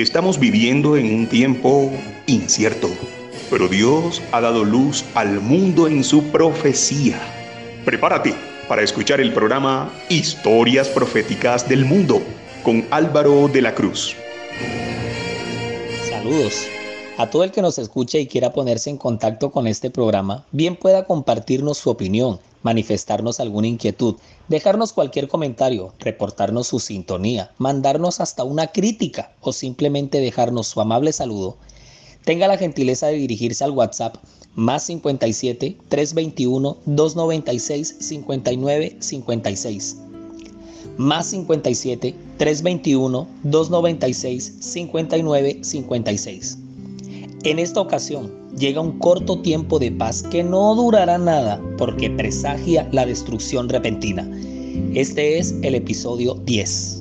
Estamos viviendo en un tiempo incierto, pero Dios ha dado luz al mundo en su profecía. Prepárate para escuchar el programa Historias Proféticas del Mundo con Álvaro de la Cruz. Saludos. A todo el que nos escuche y quiera ponerse en contacto con este programa, bien pueda compartirnos su opinión, manifestarnos alguna inquietud, dejarnos cualquier comentario, reportarnos su sintonía, mandarnos hasta una crítica o simplemente dejarnos su amable saludo, tenga la gentileza de dirigirse al WhatsApp más 57 321 296 59 56. Más 57 321 296 59 56. En esta ocasión llega un corto tiempo de paz que no durará nada porque presagia la destrucción repentina. Este es el episodio 10.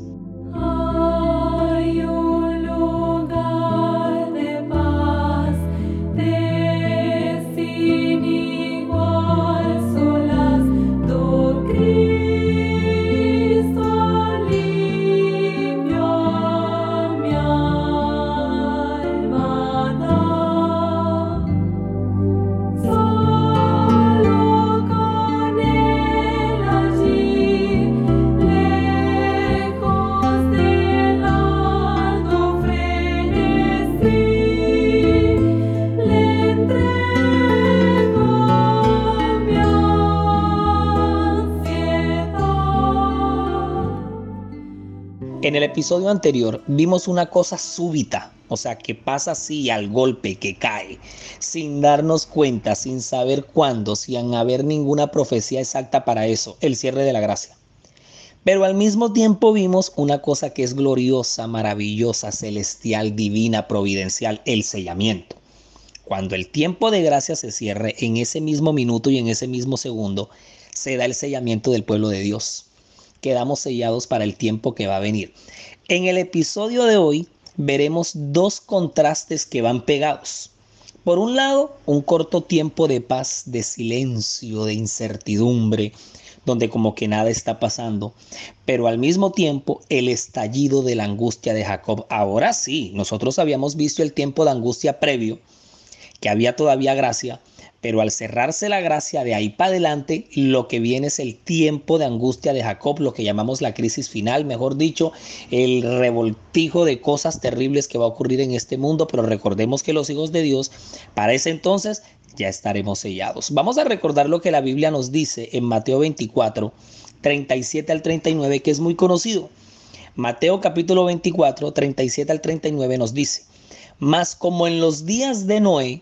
Episodio anterior vimos una cosa súbita, o sea, que pasa así al golpe, que cae, sin darnos cuenta, sin saber cuándo, sin haber ninguna profecía exacta para eso, el cierre de la gracia. Pero al mismo tiempo vimos una cosa que es gloriosa, maravillosa, celestial, divina, providencial, el sellamiento. Cuando el tiempo de gracia se cierre, en ese mismo minuto y en ese mismo segundo, se da el sellamiento del pueblo de Dios quedamos sellados para el tiempo que va a venir. En el episodio de hoy veremos dos contrastes que van pegados. Por un lado, un corto tiempo de paz, de silencio, de incertidumbre, donde como que nada está pasando, pero al mismo tiempo el estallido de la angustia de Jacob. Ahora sí, nosotros habíamos visto el tiempo de angustia previo, que había todavía gracia, pero al cerrarse la gracia de ahí para adelante, lo que viene es el tiempo de angustia de Jacob, lo que llamamos la crisis final, mejor dicho, el revoltijo de cosas terribles que va a ocurrir en este mundo, pero recordemos que los hijos de Dios, para ese entonces, ya estaremos sellados. Vamos a recordar lo que la Biblia nos dice en Mateo 24, 37 al 39, que es muy conocido. Mateo capítulo 24, 37 al 39 nos dice, mas como en los días de Noé,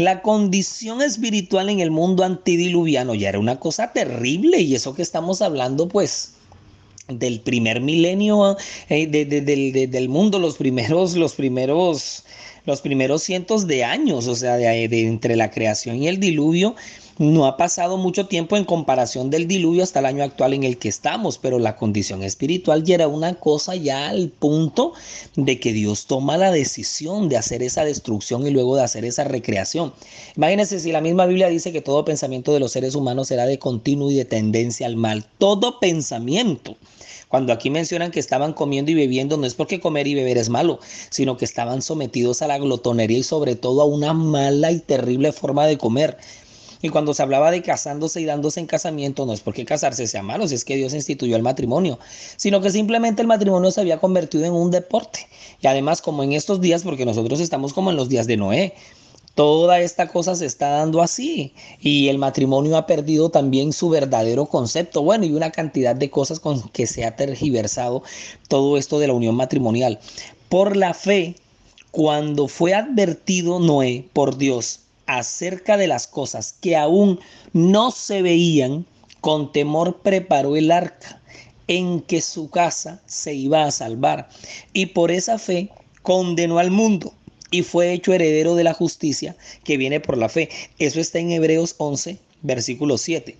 la condición espiritual en el mundo antidiluviano ya era una cosa terrible y eso que estamos hablando pues del primer milenio eh, del mundo, los primeros, los primeros, los primeros cientos de años, o sea, de, entre la creación y el diluvio, no ha pasado mucho tiempo en comparación del diluvio hasta el año actual en el que estamos, pero la condición espiritual ya era una cosa ya al punto de que Dios toma la decisión de hacer esa destrucción y luego de hacer esa recreación. Imagínense si la misma Biblia dice que todo pensamiento de los seres humanos será de continuo y de tendencia al mal. Todo pensamiento. Cuando aquí mencionan que estaban comiendo y bebiendo, no es porque comer y beber es malo, sino que estaban sometidos a la glotonería y sobre todo a una mala y terrible forma de comer. Y cuando se hablaba de casándose y dándose en casamiento, no es porque casarse sea malo, si es que Dios instituyó el matrimonio, sino que simplemente el matrimonio se había convertido en un deporte. Y además, como en estos días, porque nosotros estamos como en los días de Noé, Toda esta cosa se está dando así y el matrimonio ha perdido también su verdadero concepto. Bueno, y una cantidad de cosas con que se ha tergiversado todo esto de la unión matrimonial. Por la fe, cuando fue advertido Noé por Dios acerca de las cosas que aún no se veían, con temor preparó el arca en que su casa se iba a salvar. Y por esa fe condenó al mundo y fue hecho heredero de la justicia que viene por la fe. Eso está en Hebreos 11, versículo 7.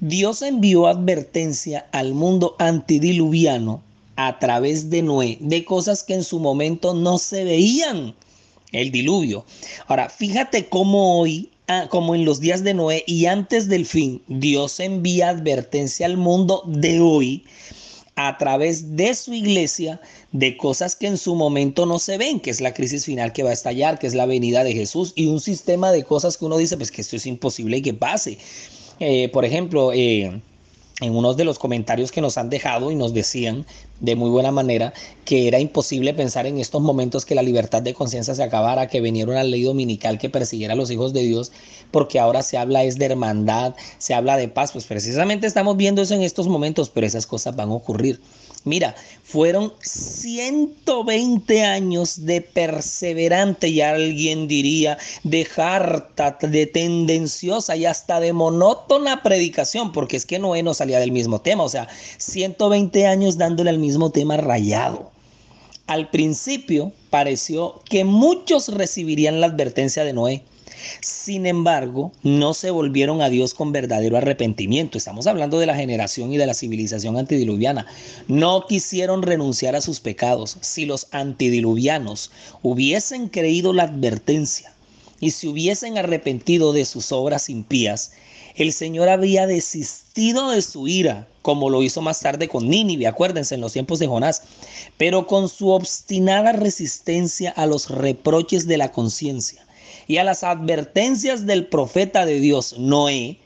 Dios envió advertencia al mundo antidiluviano a través de Noé de cosas que en su momento no se veían. El diluvio. Ahora, fíjate cómo hoy, ah, como en los días de Noé y antes del fin, Dios envía advertencia al mundo de hoy a través de su iglesia de cosas que en su momento no se ven, que es la crisis final que va a estallar, que es la venida de Jesús y un sistema de cosas que uno dice, pues que esto es imposible y que pase. Eh, por ejemplo, eh, en unos de los comentarios que nos han dejado y nos decían de muy buena manera que era imposible pensar en estos momentos que la libertad de conciencia se acabara, que veniera una ley dominical que persiguiera a los hijos de Dios, porque ahora se habla es de hermandad, se habla de paz, pues precisamente estamos viendo eso en estos momentos, pero esas cosas van a ocurrir. Mira, fueron 120 años de perseverante y alguien diría de harta, de tendenciosa y hasta de monótona predicación, porque es que Noé no salía del mismo tema, o sea, 120 años dándole al mismo tema rayado. Al principio pareció que muchos recibirían la advertencia de Noé sin embargo, no se volvieron a Dios con verdadero arrepentimiento. Estamos hablando de la generación y de la civilización antidiluviana. No quisieron renunciar a sus pecados. Si los antidiluvianos hubiesen creído la advertencia y se hubiesen arrepentido de sus obras impías, el Señor había desistido de su ira, como lo hizo más tarde con Nínive, acuérdense, en los tiempos de Jonás, pero con su obstinada resistencia a los reproches de la conciencia y a las advertencias del profeta de Dios, Noé,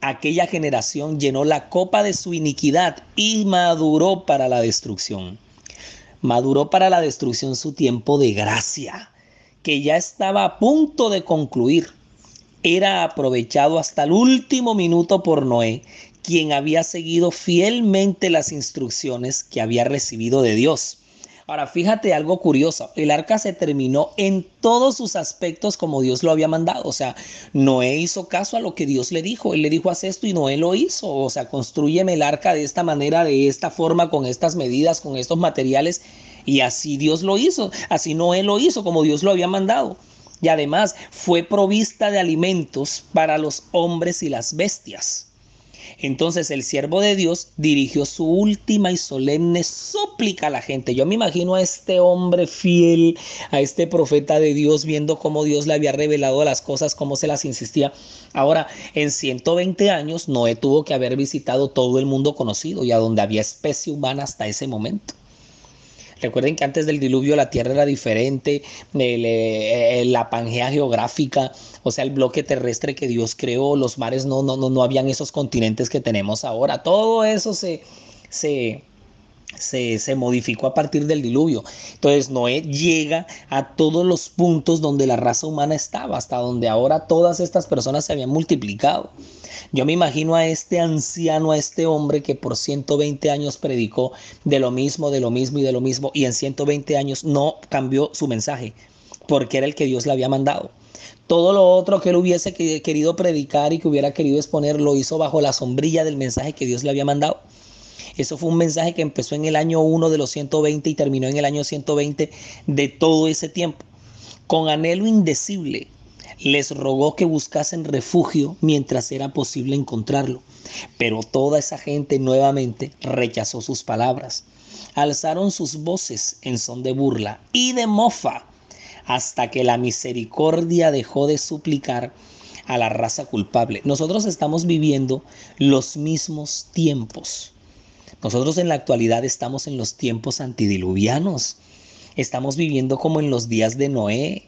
aquella generación llenó la copa de su iniquidad y maduró para la destrucción. Maduró para la destrucción su tiempo de gracia, que ya estaba a punto de concluir. Era aprovechado hasta el último minuto por Noé, quien había seguido fielmente las instrucciones que había recibido de Dios. Ahora, fíjate algo curioso, el arca se terminó en todos sus aspectos como Dios lo había mandado, o sea, Noé hizo caso a lo que Dios le dijo, él le dijo haz esto y Noé lo hizo, o sea, construyeme el arca de esta manera, de esta forma, con estas medidas, con estos materiales, y así Dios lo hizo, así Noé lo hizo como Dios lo había mandado. Y además fue provista de alimentos para los hombres y las bestias. Entonces el siervo de Dios dirigió su última y solemne súplica a la gente. Yo me imagino a este hombre fiel, a este profeta de Dios, viendo cómo Dios le había revelado las cosas, cómo se las insistía. Ahora, en 120 años, Noé tuvo que haber visitado todo el mundo conocido y a donde había especie humana hasta ese momento. Recuerden que antes del diluvio la Tierra era diferente, eh, la pangea geográfica, o sea, el bloque terrestre que Dios creó, los mares no, no, no, no habían esos continentes que tenemos ahora. Todo eso se, se, se, modificó a partir del diluvio. Entonces Noé llega a todos los puntos donde la raza humana estaba, hasta donde ahora todas estas personas se habían multiplicado. Yo me imagino a este anciano, a este hombre que por 120 años predicó de lo mismo, de lo mismo y de lo mismo, y en 120 años no cambió su mensaje, porque era el que Dios le había mandado. Todo lo otro que él hubiese querido predicar y que hubiera querido exponer lo hizo bajo la sombrilla del mensaje que Dios le había mandado. Eso fue un mensaje que empezó en el año 1 de los 120 y terminó en el año 120 de todo ese tiempo. Con anhelo indecible, les rogó que buscasen refugio mientras era posible encontrarlo. Pero toda esa gente nuevamente rechazó sus palabras. Alzaron sus voces en son de burla y de mofa hasta que la misericordia dejó de suplicar a la raza culpable. Nosotros estamos viviendo los mismos tiempos. Nosotros en la actualidad estamos en los tiempos antidiluvianos. Estamos viviendo como en los días de Noé.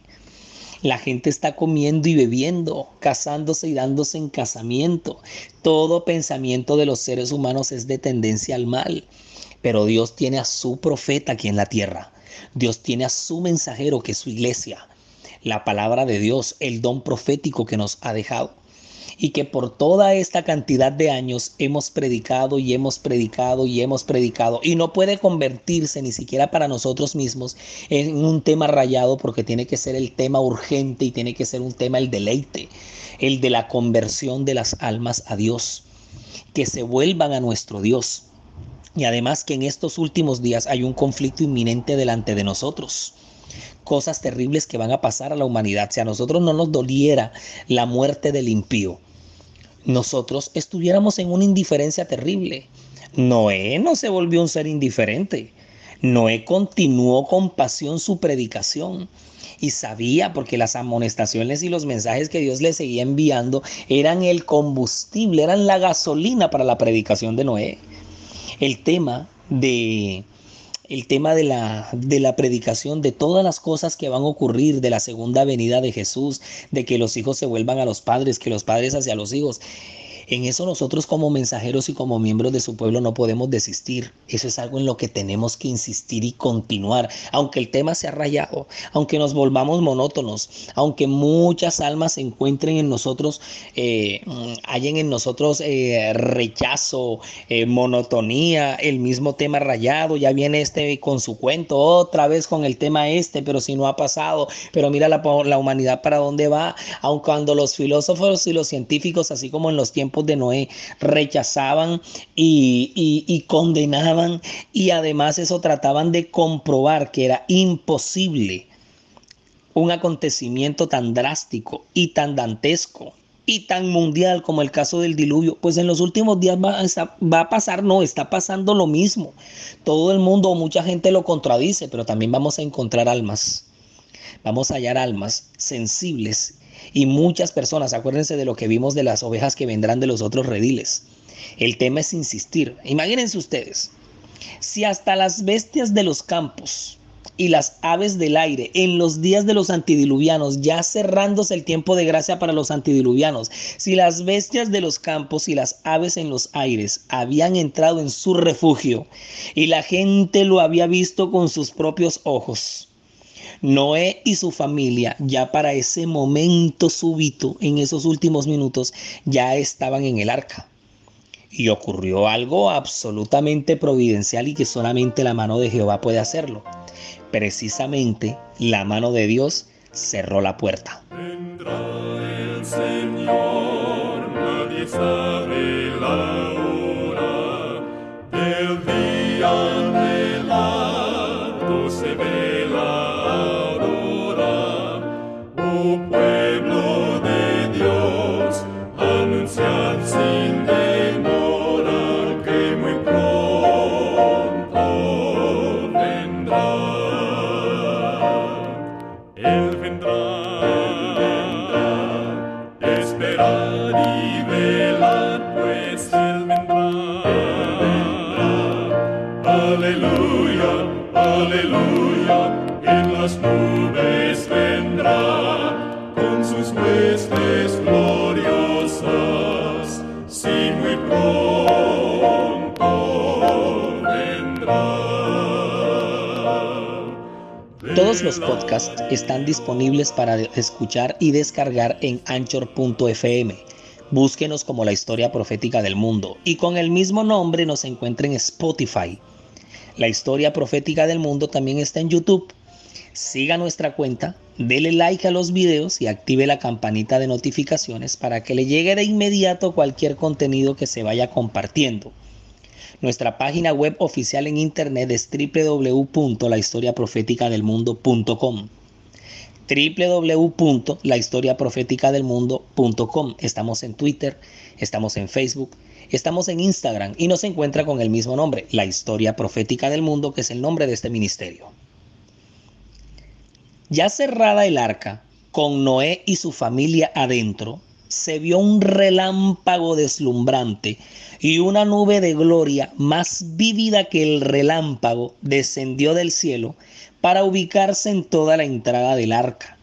La gente está comiendo y bebiendo, casándose y dándose en casamiento. Todo pensamiento de los seres humanos es de tendencia al mal. Pero Dios tiene a su profeta aquí en la tierra. Dios tiene a su mensajero que es su iglesia. La palabra de Dios, el don profético que nos ha dejado y que por toda esta cantidad de años hemos predicado y hemos predicado y hemos predicado y no puede convertirse ni siquiera para nosotros mismos en un tema rayado porque tiene que ser el tema urgente y tiene que ser un tema el deleite, el de la conversión de las almas a Dios, que se vuelvan a nuestro Dios. Y además que en estos últimos días hay un conflicto inminente delante de nosotros cosas terribles que van a pasar a la humanidad. Si a nosotros no nos doliera la muerte del impío, nosotros estuviéramos en una indiferencia terrible. Noé no se volvió un ser indiferente. Noé continuó con pasión su predicación y sabía porque las amonestaciones y los mensajes que Dios le seguía enviando eran el combustible, eran la gasolina para la predicación de Noé. El tema de el tema de la, de la predicación, de todas las cosas que van a ocurrir, de la segunda venida de Jesús, de que los hijos se vuelvan a los padres, que los padres hacia los hijos. En eso nosotros como mensajeros y como miembros de su pueblo no podemos desistir. Eso es algo en lo que tenemos que insistir y continuar. Aunque el tema sea rayado, aunque nos volvamos monótonos, aunque muchas almas se encuentren en nosotros, eh, hayan en nosotros eh, rechazo, eh, monotonía, el mismo tema rayado, ya viene este con su cuento, otra vez con el tema este, pero si no ha pasado, pero mira la, la humanidad para dónde va, aun cuando los filósofos y los científicos, así como en los tiempos de Noé rechazaban y, y condenaban y además eso trataban de comprobar que era imposible un acontecimiento tan drástico y tan dantesco y tan mundial como el caso del diluvio, pues en los últimos días va a, va a, pasar, no, está pasando lo mismo. Todo el mundo, mucha gente lo contradice, pero también vamos a encontrar almas. Vamos a hallar almas sensibles y muchas personas, acuérdense de lo que vimos de las ovejas que vendrán de los otros rediles. El tema es insistir. Imagínense ustedes, si hasta las bestias de los campos y las aves del aire en los días de los antidiluvianos, ya cerrándose el tiempo de gracia para los antidiluvianos, si las bestias de los campos y las aves en los aires habían entrado en su refugio y la gente lo había visto con sus propios ojos, Noé y su familia ya para ese momento súbito, en esos últimos minutos, ya estaban en el arca. Y ocurrió algo absolutamente providencial y que solamente la mano de Jehová puede hacerlo. Precisamente la mano de Dios cerró la puerta. el Señor, nadie sabe la están disponibles para escuchar y descargar en anchor.fm. Búsquenos como la historia profética del mundo y con el mismo nombre nos encuentra en Spotify. La historia profética del mundo también está en YouTube. Siga nuestra cuenta, dele like a los videos y active la campanita de notificaciones para que le llegue de inmediato cualquier contenido que se vaya compartiendo. Nuestra página web oficial en internet es www.lahistoriaprofeticadelmundo.com www.lahistoriaprofeticadelmundo.com Estamos en Twitter, estamos en Facebook, estamos en Instagram y nos encuentra con el mismo nombre, La Historia Profética del Mundo, que es el nombre de este ministerio. Ya cerrada el arca, con Noé y su familia adentro, se vio un relámpago deslumbrante y una nube de gloria más vívida que el relámpago descendió del cielo para ubicarse en toda la entrada del arca.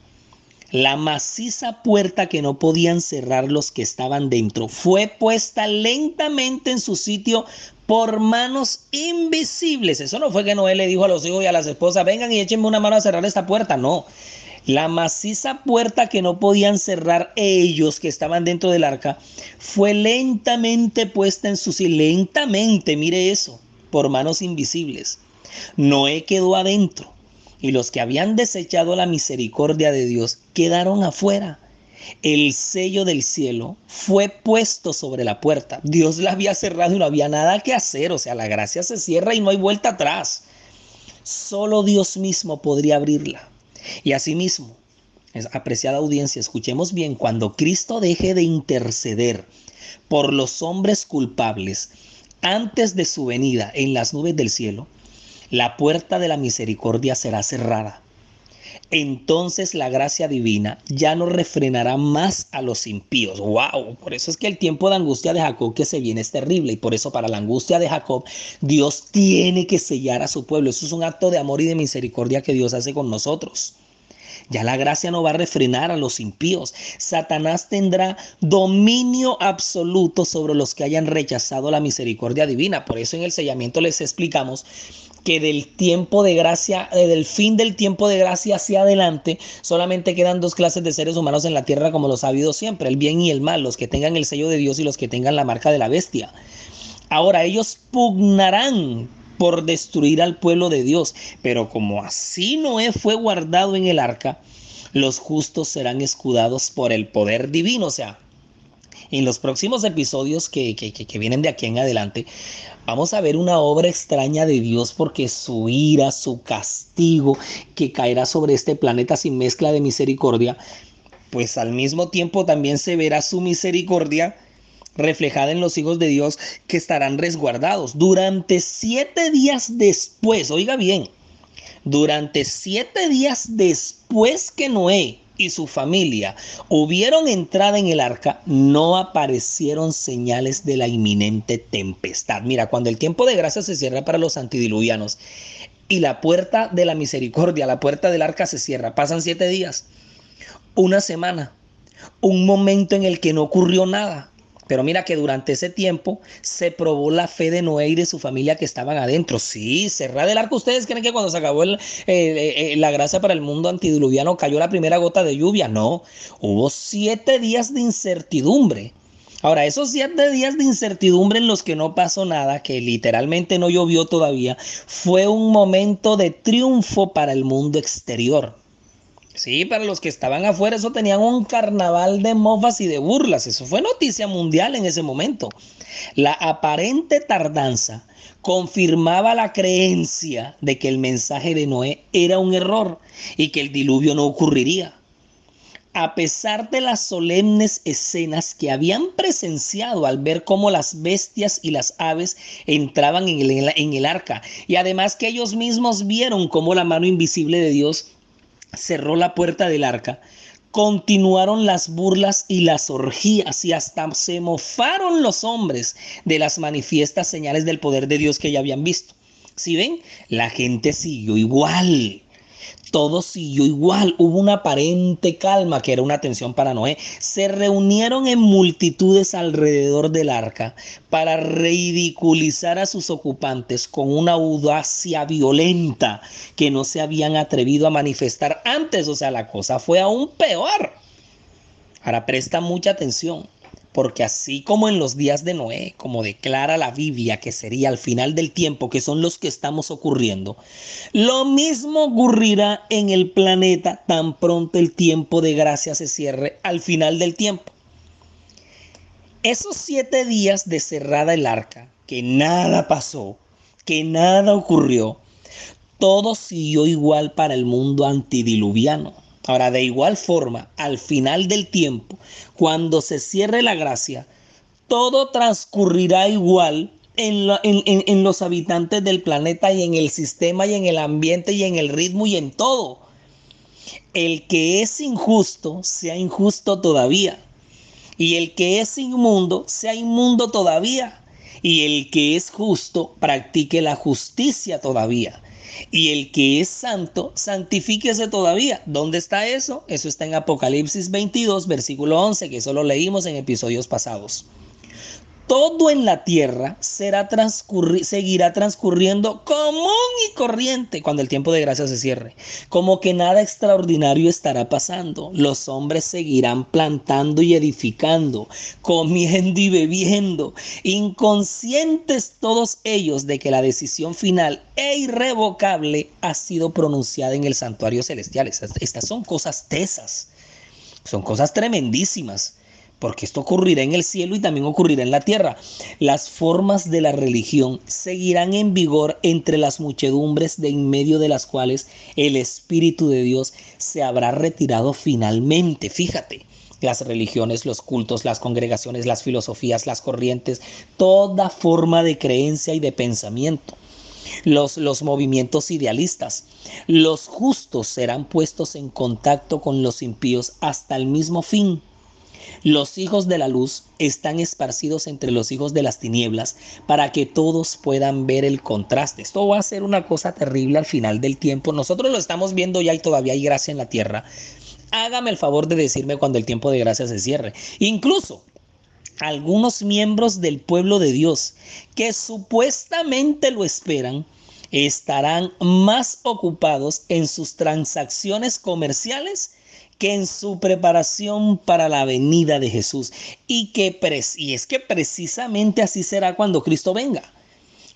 La maciza puerta que no podían cerrar los que estaban dentro fue puesta lentamente en su sitio por manos invisibles. Eso no fue que Noé le dijo a los hijos y a las esposas, vengan y échenme una mano a cerrar esta puerta. No, la maciza puerta que no podían cerrar ellos que estaban dentro del arca fue lentamente puesta en su sitio, lentamente, mire eso, por manos invisibles. Noé quedó adentro y los que habían desechado la misericordia de Dios quedaron afuera. El sello del cielo fue puesto sobre la puerta. Dios la había cerrado y no había nada que hacer. O sea, la gracia se cierra y no hay vuelta atrás. Solo Dios mismo podría abrirla. Y asimismo, apreciada audiencia, escuchemos bien, cuando Cristo deje de interceder por los hombres culpables antes de su venida en las nubes del cielo, la puerta de la misericordia será cerrada entonces la gracia divina ya no refrenará más a los impíos. ¡Wow! Por eso es que el tiempo de angustia de Jacob que se viene es terrible y por eso para la angustia de Jacob Dios tiene que sellar a su pueblo. Eso es un acto de amor y de misericordia que Dios hace con nosotros. Ya la gracia no va a refrenar a los impíos. Satanás tendrá dominio absoluto sobre los que hayan rechazado la misericordia divina. Por eso en el sellamiento les explicamos que del tiempo de gracia, eh, del fin del tiempo de gracia hacia adelante, solamente quedan dos clases de seres humanos en la tierra como los ha habido siempre, el bien y el mal, los que tengan el sello de Dios y los que tengan la marca de la bestia. Ahora ellos pugnarán por destruir al pueblo de Dios, pero como así Noé fue guardado en el arca, los justos serán escudados por el poder divino, o sea, en los próximos episodios que, que, vienen de aquí en adelante, vamos a ver una obra extraña de Dios porque su ira, su castigo que caerá sobre este planeta sin mezcla de misericordia, pues al mismo tiempo también se verá su misericordia reflejada en los hijos de Dios que estarán resguardados durante siete días después, oiga bien, durante siete días después que Noé y su familia hubieron entrada en el arca, no aparecieron señales de la inminente tempestad. Mira, cuando el tiempo de gracia se cierra para los antidiluvianos y la puerta de la misericordia, la puerta del arca se cierra, pasan siete días, una semana, un momento en el que no ocurrió nada. Pero mira que durante ese tiempo se probó la fe de Noé y de su familia que estaban adentro. Sí, cerrar el arco. ¿Ustedes creen que cuando se acabó la gracia para el mundo antidiluviano cayó la primera gota de lluvia? No, hubo siete días de incertidumbre. Ahora, esos siete días de incertidumbre en los que no pasó nada, que literalmente no llovió todavía, fue un momento de triunfo para el mundo exterior. Sí, para los que estaban afuera, eso tenían un carnaval de mofas y de burlas. Eso fue noticia mundial en ese momento. La aparente tardanza confirmaba la creencia de que el mensaje de Noé era un error y que el diluvio no ocurriría. A pesar de las solemnes escenas que habían presenciado al ver cómo las bestias y las aves entraban en el, en el arca, y además que ellos mismos vieron cómo la mano invisible de Dios cerró la puerta del arca, continuaron las burlas y las orgías y hasta se mofaron los hombres de las manifiestas señales del poder de Dios que ya habían visto. Si ven, la gente siguió igual todo siguió igual, hubo una aparente calma que era una atención para Noé. Se reunieron en multitudes alrededor del arca para ridiculizar a sus ocupantes con una audacia violenta que no se habían atrevido a manifestar antes. O sea, la cosa fue aún peor. Ahora presta mucha atención porque así como en los días de Noé, como declara la Biblia que sería al final del tiempo, que son los que estamos ocurriendo, lo mismo ocurrirá en el planeta tan pronto el tiempo de gracia se cierre al final del tiempo. Esos siete días de cerrada el arca, que nada pasó, que nada ocurrió, todo siguió igual para el mundo antidiluviano. Ahora, de igual forma, al final del tiempo, cuando se cierre la gracia, todo transcurrirá igual en, los habitantes del planeta y en el sistema y en el ambiente y en el ritmo y en todo. El que es injusto sea injusto todavía. Y el que es inmundo sea inmundo todavía. Y el que es justo practique la justicia todavía. Y el que es santo, santifíquese todavía. ¿Dónde está eso? Eso está en Apocalipsis 22, versículo 11, que eso lo leímos en episodios pasados todo en la tierra será seguirá transcurriendo común y corriente cuando el tiempo de gracia se cierre. Como que nada extraordinario estará pasando. Los hombres seguirán plantando y edificando, comiendo y bebiendo, inconscientes todos ellos de que la decisión final e irrevocable ha sido pronunciada en el santuario celestial. Estas, estas son cosas tesas, son cosas tremendísimas porque esto ocurrirá en el cielo y también ocurrirá en la tierra. Las formas de la religión seguirán en vigor entre las muchedumbres de en medio de las cuales el Espíritu de Dios se habrá retirado finalmente. Fíjate, las religiones, los cultos, las congregaciones, las filosofías, las corrientes, toda forma de creencia y de pensamiento. Los, los, movimientos idealistas. Los justos serán puestos en contacto con los impíos hasta el mismo fin. Los hijos de la luz están esparcidos entre los hijos de las tinieblas para que todos puedan ver el contraste. Esto va a ser una cosa terrible al final del tiempo. Nosotros lo estamos viendo ya y todavía hay gracia en la tierra. Hágame el favor de decirme cuando el tiempo de gracia se cierre. Incluso algunos miembros del pueblo de Dios que supuestamente lo esperan estarán más ocupados en sus transacciones comerciales que en su preparación para la venida de Jesús. Y, que y es que precisamente así será cuando Cristo venga.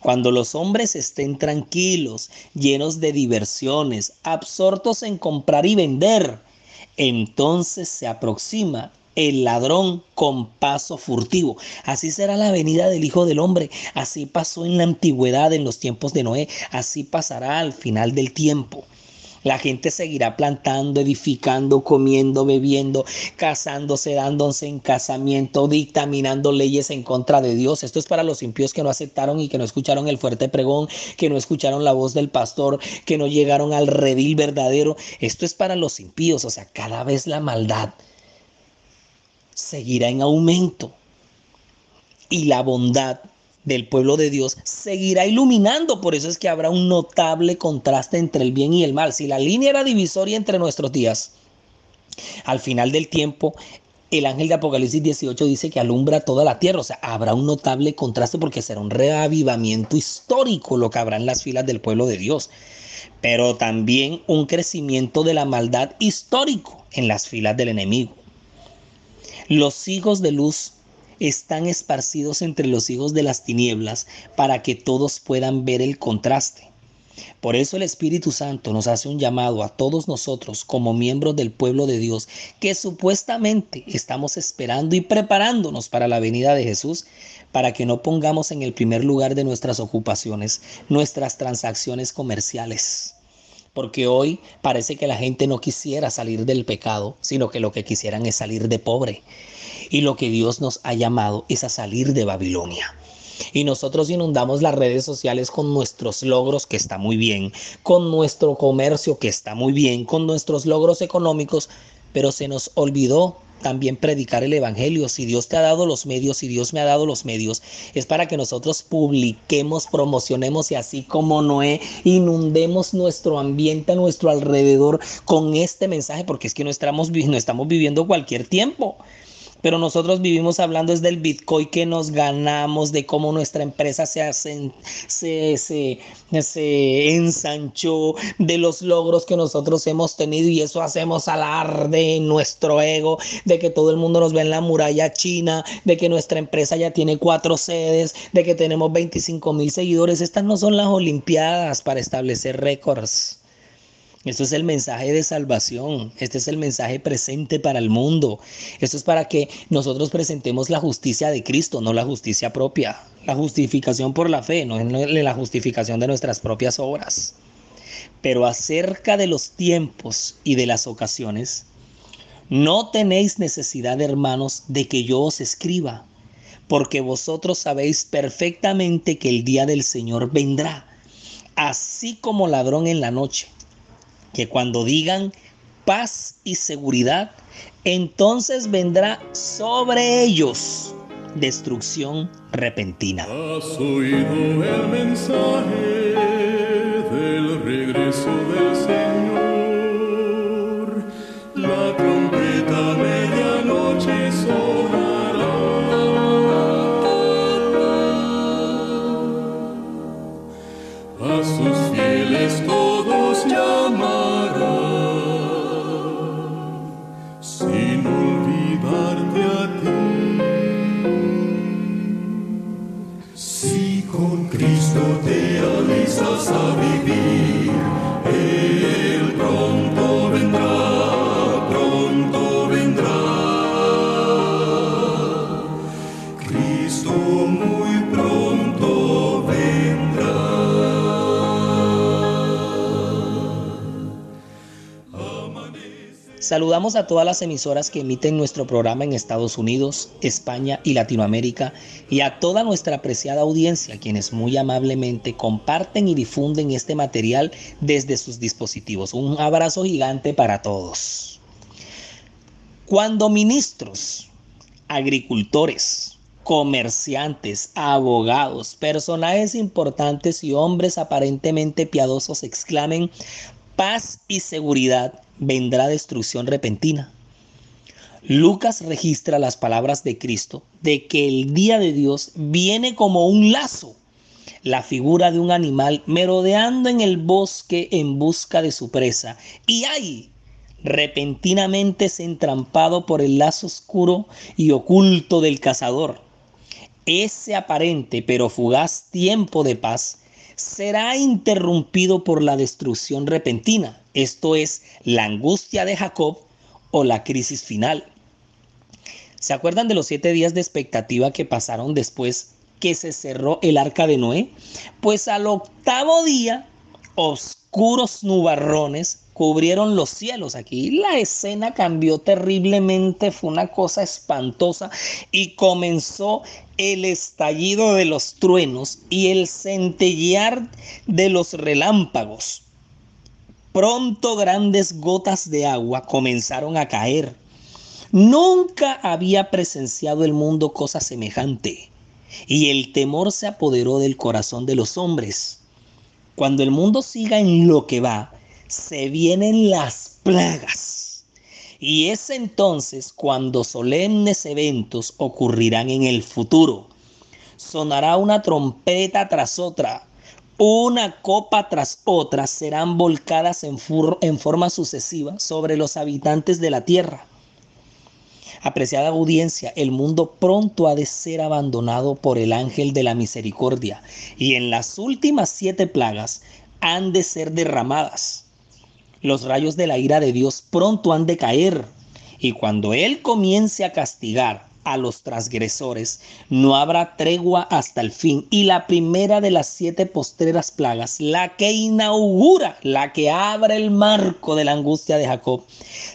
Cuando los hombres estén tranquilos, llenos de diversiones, absortos en comprar y vender, entonces se aproxima el ladrón con paso furtivo. Así será la venida del Hijo del Hombre. Así pasó en la antigüedad, en los tiempos de Noé. Así pasará al final del tiempo. La gente seguirá plantando, edificando, comiendo, bebiendo, casándose, dándose en casamiento, dictaminando leyes en contra de Dios. Esto es para los impíos que no aceptaron y que no escucharon el fuerte pregón, que no escucharon la voz del pastor, que no llegaron al redil verdadero. Esto es para los impíos, o sea, cada vez la maldad seguirá en aumento y la bondad del pueblo de Dios seguirá iluminando. Por eso es que habrá un notable contraste entre el bien y el mal. Si la línea era divisoria entre nuestros días, al final del tiempo, el ángel de Apocalipsis 18 dice que alumbra toda la tierra. O sea, habrá un notable contraste porque será un reavivamiento histórico lo que habrá en las filas del pueblo de Dios. Pero también un crecimiento de la maldad histórico en las filas del enemigo. Los hijos de luz están esparcidos entre los hijos de las tinieblas para que todos puedan ver el contraste. Por eso el Espíritu Santo nos hace un llamado a todos nosotros como miembros del pueblo de Dios que supuestamente estamos esperando y preparándonos para la venida de Jesús para que no pongamos en el primer lugar de nuestras ocupaciones nuestras transacciones comerciales. Porque hoy parece que la gente no quisiera salir del pecado, sino que lo que quisieran es salir de pobre. Y lo que Dios nos ha llamado es a salir de Babilonia. Y nosotros inundamos las redes sociales con nuestros logros, que está muy bien, con nuestro comercio, que está muy bien, con nuestros logros económicos, pero se nos olvidó también predicar el Evangelio. Si Dios te ha dado los medios, si Dios me ha dado los medios, es para que nosotros publiquemos, promocionemos y así como Noé, inundemos nuestro ambiente a nuestro alrededor con este mensaje, porque es que no estamos, no estamos viviendo cualquier tiempo pero nosotros vivimos hablando es del Bitcoin que nos ganamos, de cómo nuestra empresa se, ensanchó, de los logros que nosotros hemos tenido y eso hacemos alarde en nuestro ego, de que todo el mundo nos ve en la muralla china, de que nuestra empresa ya tiene cuatro sedes, de que tenemos 25 mil seguidores. Estas no son las Olimpiadas para establecer récords. Esto es el mensaje de salvación. Este es el mensaje presente para el mundo. Esto es para que nosotros presentemos la justicia de Cristo, no la justicia propia. La justificación por la fe, no es la justificación de nuestras propias obras. Pero acerca de los tiempos y de las ocasiones, no tenéis necesidad, hermanos, de que yo os escriba, porque vosotros sabéis perfectamente que el día del Señor vendrá, así como ladrón en la noche que cuando digan paz y seguridad, entonces vendrá sobre ellos destrucción repentina. ¿Has oído el mensaje del regreso del Señor? Saludamos a todas las emisoras que emiten nuestro programa en Estados Unidos, España y Latinoamérica y a toda nuestra apreciada audiencia quienes muy amablemente comparten y difunden este material desde sus dispositivos. Un abrazo gigante para todos. Cuando ministros, agricultores, comerciantes, abogados, personajes importantes y hombres aparentemente piadosos exclamen paz y seguridad, vendrá destrucción repentina. Lucas registra las palabras de Cristo de que el día de Dios viene como un lazo, la figura de un animal merodeando en el bosque en busca de su presa. Y hay repentinamente es entrampado por el lazo oscuro y oculto del cazador. Ese aparente pero fugaz tiempo de paz será interrumpido por la destrucción repentina, esto es, la angustia de Jacob o la crisis final. ¿Se acuerdan de los siete días de expectativa que pasaron después que se cerró el arca de Noé? Pues al octavo día, oscuros nubarrones cubrieron los cielos. Aquí la escena cambió terriblemente, fue una cosa espantosa y comenzó el estallido de los truenos y el centellear de los relámpagos. Pronto grandes gotas de agua comenzaron a caer. Nunca había presenciado el mundo cosa semejante y el temor se apoderó del corazón de los hombres. Cuando el mundo siga en lo que va, se vienen las plagas. Y es entonces cuando solemnes eventos ocurrirán en el futuro. Sonará una trompeta tras otra, una copa tras otra serán volcadas en, en, forma sucesiva sobre los habitantes de la tierra. Apreciada audiencia, el mundo pronto ha de ser abandonado por el ángel de la misericordia y en las últimas siete plagas han de ser derramadas. Los rayos de la ira de Dios pronto han de caer. Y cuando Él comience a castigar a los transgresores, no habrá tregua hasta el fin. Y la primera de las siete postreras plagas, la que inaugura, la que abre el marco de la angustia de Jacob,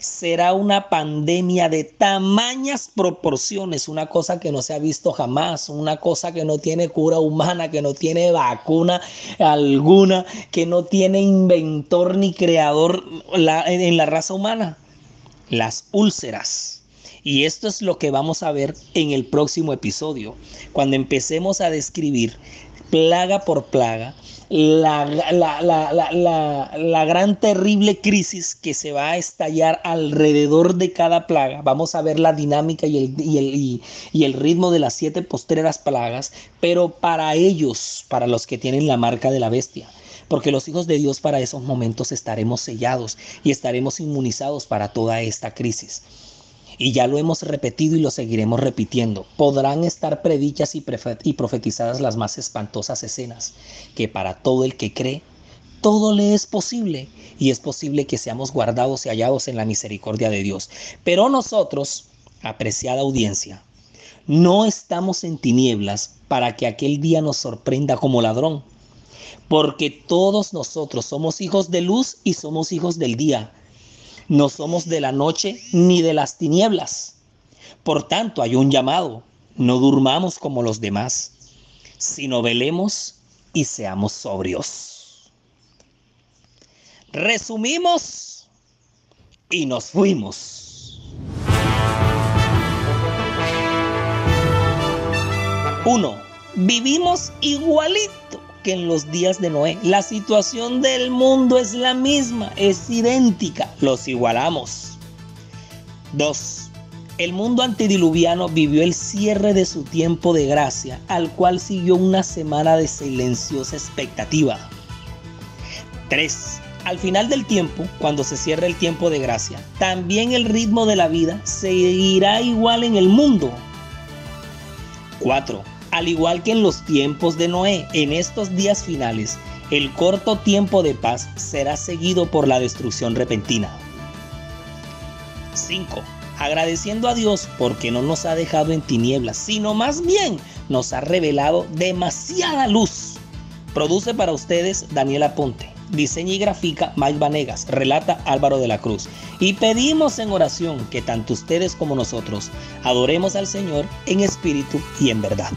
será una pandemia de tamañas proporciones, una cosa que no se ha visto jamás, una cosa que no tiene cura humana, que no tiene vacuna alguna, que no tiene inventor ni creador en la raza humana. Las úlceras y esto es lo que vamos a ver en el próximo episodio, cuando empecemos a describir plaga por plaga la, la, gran terrible crisis que se va a estallar alrededor de cada plaga. Vamos a ver la dinámica y el, y el, y el ritmo de las siete postreras plagas, pero para ellos, para los que tienen la marca de la bestia porque los hijos de Dios para esos momentos estaremos sellados y estaremos inmunizados para toda esta crisis y ya lo hemos repetido y lo seguiremos repitiendo. Podrán estar predichas y, profetizadas las más espantosas escenas, que para todo el que cree, todo le es posible y es posible que seamos guardados y hallados en la misericordia de Dios. Pero nosotros, apreciada audiencia, no estamos en tinieblas para que aquel día nos sorprenda como ladrón, porque todos nosotros somos hijos de luz y somos hijos del día. No somos de la noche ni de las tinieblas. Por tanto, hay un llamado. No durmamos como los demás, sino velemos y seamos sobrios. Resumimos y nos fuimos. 1. Vivimos igualito que en los días de Noé. La situación del mundo es la misma, es idéntica, los igualamos. 2. El mundo antediluviano vivió el cierre de su tiempo de gracia, al cual siguió una semana de silenciosa expectativa. 3. Al final del tiempo, cuando se cierre el tiempo de gracia, también el ritmo de la vida seguirá igual en el mundo. 4 al igual que en los tiempos de Noé, en estos días finales, el corto tiempo de paz será seguido por la destrucción repentina. 5. Agradeciendo a Dios porque no nos ha dejado en tinieblas, sino más bien nos ha revelado demasiada luz. Produce para ustedes Daniela Ponte. Diseña y grafica Mike Vanegas, relata Álvaro de la Cruz. Y pedimos en oración que tanto ustedes como nosotros adoremos al Señor en espíritu y en verdad.